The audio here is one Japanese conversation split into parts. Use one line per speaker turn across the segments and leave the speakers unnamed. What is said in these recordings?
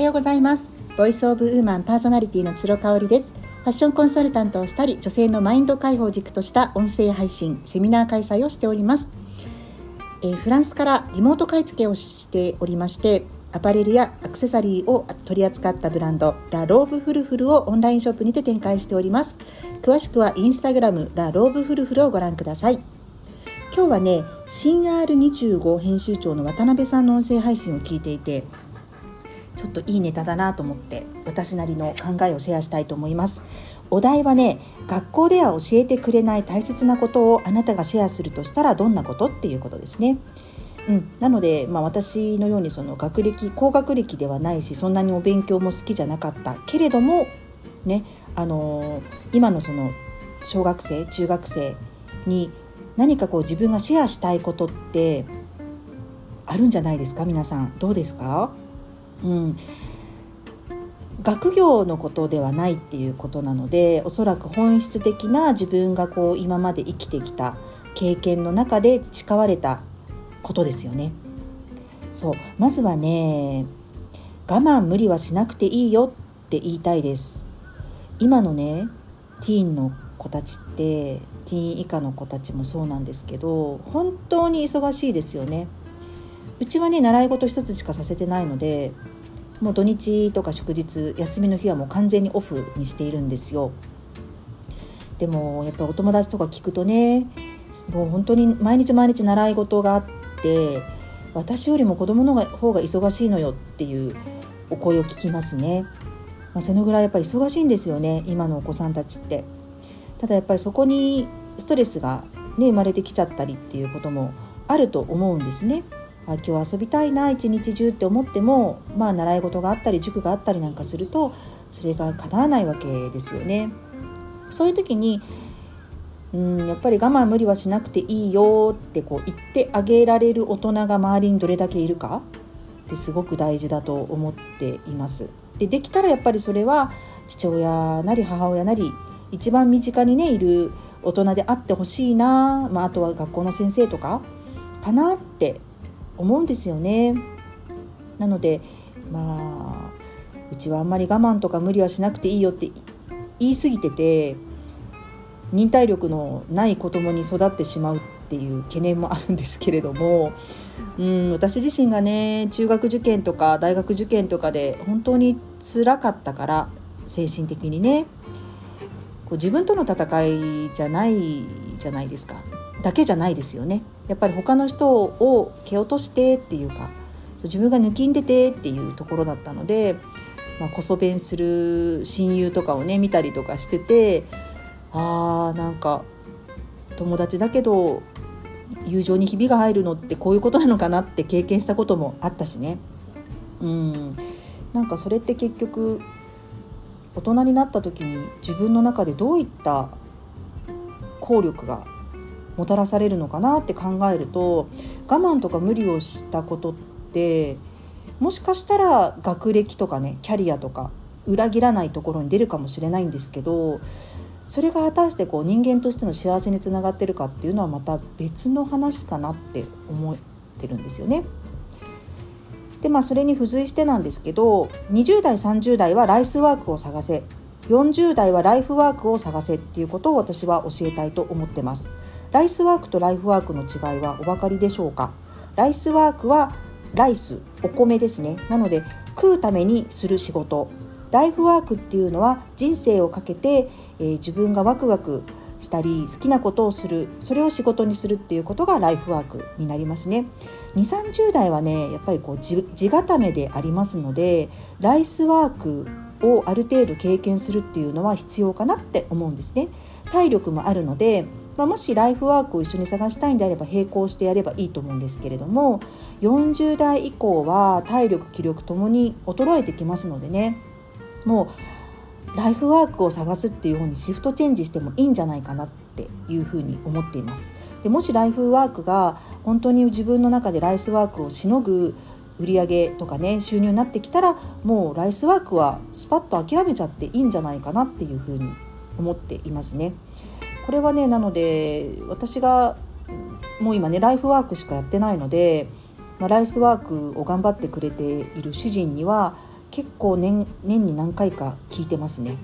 おはようございます。 Voice of Woman パーソナリティの鶴香織です。ファッションコンサルタントをしたり女性のマインド解放を軸とした音声配信セミナー開催をしております。えー、フランスからリモート買い付けをしておりましてアパレルやアクセサリーを取り扱ったブランドラ・ローブフルフルをオンラインショップにて展開しております。詳しくはインスタグラムラ・ローブフルフルをご覧ください。今日はね新 R25 編集長の渡辺さんの音声配信を聞いていてちょっといいネタだなと思って私なりの考えをシェアしたいと思います。お題はね学校では教えてくれない大切なことをあなたがシェアするとしたらどんなことっていうことですね。うん、なので、まあ、私のようにその学歴高学歴ではないしそんなにお勉強も好きじゃなかったけれども、ねあのー、今のその小学生中学生に何かこう自分がシェアしたいことってあるんじゃないですか？皆さん。どうですか？うん、学業のことではないっていうことなのでおそらく本質的な自分がこう今まで生きてきた経験の中で培われたことですよね。そうまずはね我慢無理はしなくていいよって言いたいです。今のねティーンの子たちってティーン以下の子たちもそうなんですけど本当に忙しいですよね。うちはね習い事一つしかさせてないのでもう土日とか祝日休みの日はもう完全にオフにしているんですよ。でもやっぱりお友達とか聞くとねもう本当に毎日毎日習い事があって私よりも子供の方が忙しいのよっていうお声を聞きますね、まあ、そのぐらいやっぱり忙しいんですよね今のお子さんたちって。ただやっぱりそこにストレスがね生まれてきちゃったりっていうこともあると思うんですね。あ今日遊びたいな一日中って思ってもまあ習い事があったり塾があったりなんかするとそれが叶わないわけですよね。そういう時にうんやっぱり我慢無理はしなくていいよってこう言ってあげられる大人が周りにどれだけいるかってすごく大事だと思っています。でできたらやっぱりそれは父親なり母親なり一番身近にねいる大人であってほしいな、まあ、あとは学校の先生とかかなって思うんですよね。なのでまあうちはあんまり我慢とか無理はしなくていいよって言い過ぎてて忍耐力のない子供に育ってしまうっていう懸念もあるんですけれどもうん私自身がね中学受験とか大学受験とかで本当につらかったから精神的にねこう自分との戦いじゃないじゃないですかだけじゃないですよね。やっぱり他の人を蹴落としてっていうか自分が抜きんでてっていうところだったので、まあ、こそ弁する親友とかをね見たりとかしててあーなんか友達だけど友情にひびが入るのってこういうことなのかなって経験したこともあったしね。うん。なんかそれって結局大人になった時に自分の中でどういった効力がもたらされるのかなって考えると我慢とか無理をしたことってもしかしたら学歴とかねキャリアとか裏切らないところに出るかもしれないんですけどそれが果たしてこう人間としての幸せにつながってるかっていうのはまた別の話かなって思ってるんですよね。でまあそれに付随してなんですけど20代30代はライスワークを探せ40代はライフワークを探せっていうことを私は教えたいと思ってます。ライスワークとライフワークの違いはお分かりでしょうか？ライスワークはライスお米ですね。なので食うためにする仕事。ライフワークっていうのは人生をかけて、えー、自分がワクワクしたり好きなことをする。それを仕事にするっていうことがライフワークになりますね。2 3 0代はねやっぱりこう地固めでありますのでライスワークをある程度経験するっていうのは必要かなって思うんですね。体力もあるのでまあ、もしライフワークを一緒に探したいんであれば並行してやればいいと思うんですけれども40代以降は体力気力ともに衰えてきますのでねもうライフワークを探すっていう方にシフトチェンジしてもいいんじゃないかなっていうふうに思っています。でもしライフワークが本当に自分の中でライスワークをしのぐ売上とかね収入になってきたらもうライスワークはスパッと諦めちゃっていいんじゃないかなっていうふうに思っていますね。これはねなので私がもう今ねライフワークしかやってないので、まあ、ライスワークを頑張ってくれている主人には結構年年に何回か聞いてますね。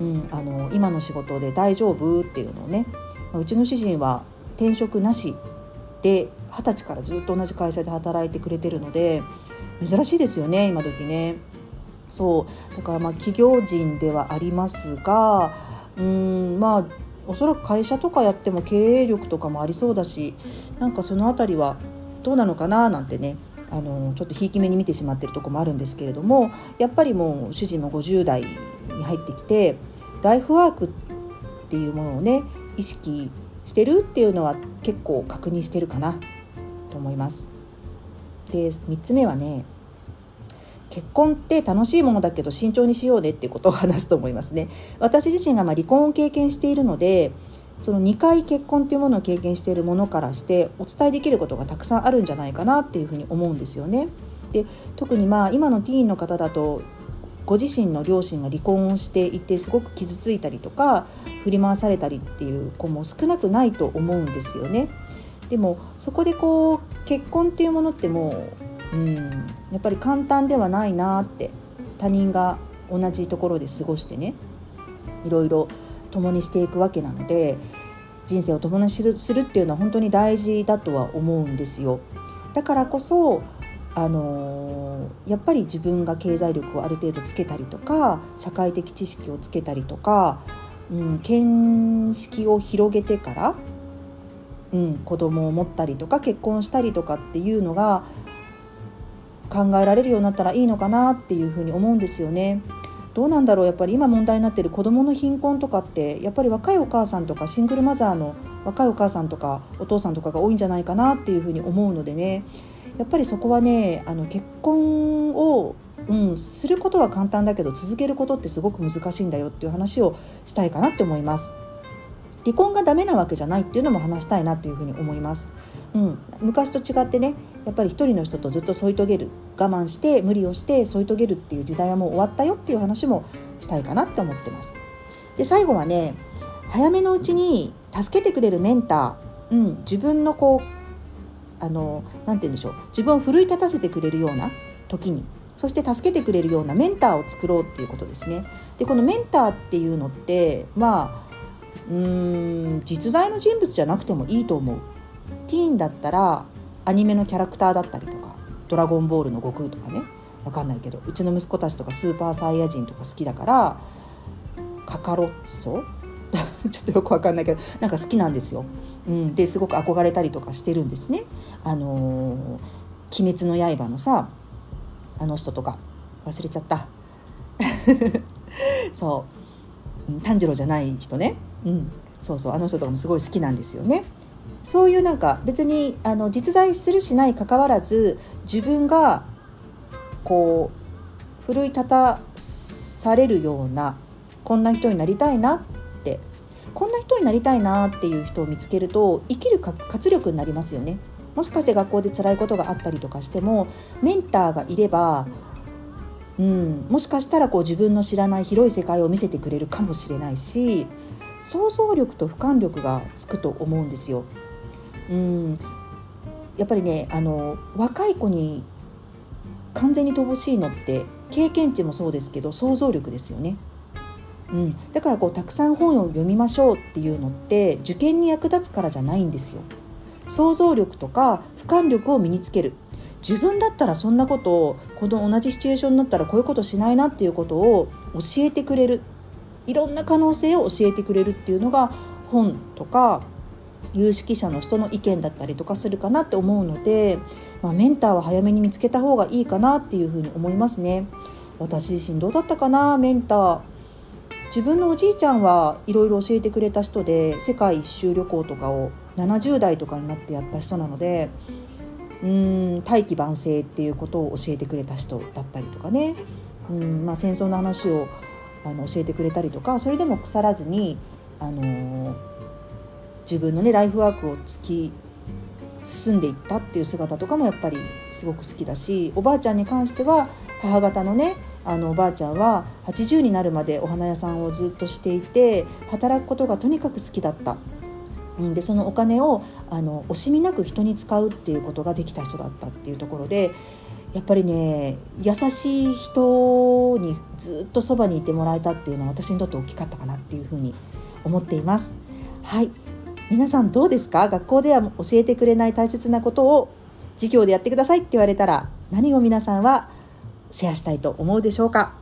うん、あの今の仕事で大丈夫っていうのをねうちの主人は転職なしで二十歳からずっと同じ会社で働いてくれてるので珍しいですよね今時ね。そうだからまあ企業人ではありますがうんまあおそらく会社とかやっても経営力とかもありそうだしなんかその辺りはどうなのかななんてねあのちょっとひいき目に見てしまってるとこもあるんですけれどもやっぱりもう主人も50代に入ってきてライフワークっていうものをね意識してるっていうのは結構確認してるかなと思います。で3つ目はね結婚って楽しいものだけど慎重にしようねっていうことを話すと思いますね。私自身がま離婚を経験しているのでその2回結婚っていうものを経験しているものからしてお伝えできることがたくさんあるんじゃないかなっていうふうに思うんですよね。で特にまあ今のティーンの方だとご自身の両親が離婚をしていてすごく傷ついたりとか振り回されたりっていう子も少なくないと思うんですよね。でもそこでこう結婚っていうものってもう、うん、やっぱり簡単ではないなって他人が同じところで過ごしてねいろいろ共にしていくわけなので人生を共にするっていうのは本当に大事だとは思うんですよ。だからこそあのー、やっぱり自分が経済力をある程度つけたりとか社会的知識をつけたりとか、うん、見識を広げてから、うん、子供を持ったりとか結婚したりとかっていうのが考えられるようになったらいいのかなっていうふうに思うんですよね。どうなんだろうやっぱり今問題になってる子どもの貧困とかってやっぱり若いお母さんとかシングルマザーの若いお母さんとかお父さんとかが多いんじゃないかなっていうふうに思うのでねやっぱりそこはねあの結婚を、うん、することは簡単だけど続けることってすごく難しいんだよっていう話をしたいかなって思います。離婚がダメなわけじゃないっていうのも話したいなというふうに思います。うん、昔と違ってねやっぱり一人の人とずっと添い遂げる我慢して無理をして添い遂げるっていう時代はもう終わったよっていう話もしたいかなって思ってます。で最後はね早めのうちに助けてくれるメンター、うん、自分のこうあのなて言うんでしょう自分を奮い立たせてくれるような時にそして助けてくれるようなメンターを作ろうっていうことですね。でこのメンターっていうのってまあうーん実在の人物じゃなくてもいいと思う。ティーンだったらアニメのキャラクターだったりとか「ドラゴンボール」の悟空とかね分かんないけどうちの息子たちとかスーパーサイヤ人とか好きだからカカロッソ？ちょっとよく分かんないけどなんか好きなんですよ。うん、ですごく憧れたりとかしてるんですね。あのー、鬼滅の刃のさあの人とか忘れちゃった。そう炭治郎じゃない人ね、うん、そうそうあの人とかもすごい好きなんですよね。そういうなんか別にあの実在するしないかかわらず自分がこう奮い立たされるようなこんな人になりたいなってこんな人になりたいなっていう人を見つけると生きる活力になりますよね。もしかして学校で辛いことがあったりとかしてもメンターがいれば、うん、もしかしたらこう自分の知らない広い世界を見せてくれるかもしれないし想像力と俯瞰力がつくと思うんですよ。うんやっぱりねあの若い子に完全に乏しいのって経験値もそうですけど想像力ですよね。うん、だからこうたくさん本を読みましょうっていうのって受験に役立つからじゃないんですよ。想像力とか俯瞰力を身につける自分だったらそんなことをこの同じシチュエーションになったらこういうことしないなっていうことを教えてくれるいろんな可能性を教えてくれるっていうのが本とか有識者の人の意見だったりとかするかなって思うので、まあ、メンターは早めに見つけた方がいいかなっていうふうに思いますね。私自身どうだったかな？メンター。自分のおじいちゃんはいろいろ教えてくれた人で世界一周旅行とかを70代とかになってやった人なのでうん大器晩成っていうことを教えてくれた人だったりとかね。うんまあ戦争の話をあの教えてくれたりとかそれでも腐らずにあの自分のねライフワークを突き進んでいったっていう姿とかもやっぱりすごく好きだしおばあちゃんに関しては母方のねあのおばあちゃんは80になるまでお花屋さんをずっとしていて働くことがとにかく好きだった。でそのお金をあの惜しみなく人に使うっていうことができた人だったっていうところでやっぱりね優しい人にずっとそばにいてもらえたっていうのは私にとって大きかったかなっていうふうに思っています。はい。皆さんどうですか？学校では教えてくれない大切なことを授業でやってくださいって言われたら何を皆さんはシェアしたいと思うでしょうか？